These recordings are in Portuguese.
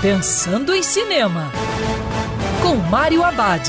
Pensando em Cinema, com Mário Abad.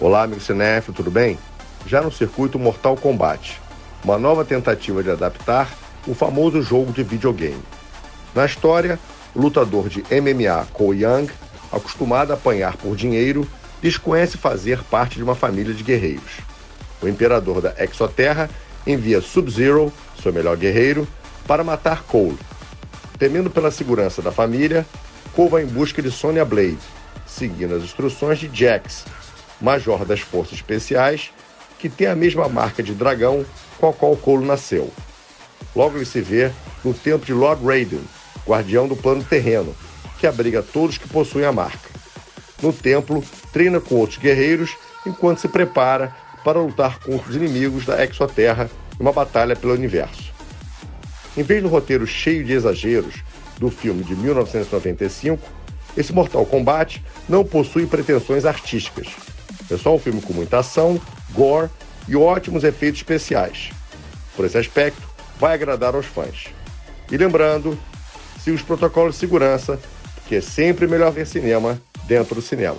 Olá, amigo cinéfilo, tudo bem? Já no circuito Mortal Kombat, uma nova tentativa de adaptar o famoso jogo de videogame. Na história, o lutador de MMA Cole Young, acostumado a apanhar por dinheiro, desconhece fazer parte de uma família de guerreiros. O imperador da Exoterra envia Sub-Zero, seu melhor guerreiro, para matar Cole Temendo pela segurança da família, Cole vai em busca de Sonya Blade, seguindo as instruções de Jax, major das forças especiais, que tem a mesma marca de dragão com a qual Cole nasceu. Logo ele se vê no templo de Lord Raiden, guardião do plano terreno, que abriga todos que possuem a marca. No templo, treina com outros guerreiros enquanto se prepara para lutar contra os inimigos da Exoterra em uma batalha pelo universo. Em vez do roteiro cheio de exageros do filme de 1995, esse Mortal Kombat não possui pretensões artísticas. É só um filme com muita ação, gore e ótimos efeitos especiais. Por esse aspecto, vai agradar aos fãs. E lembrando, siga os protocolos de segurança, que é sempre melhor ver cinema dentro do cinema.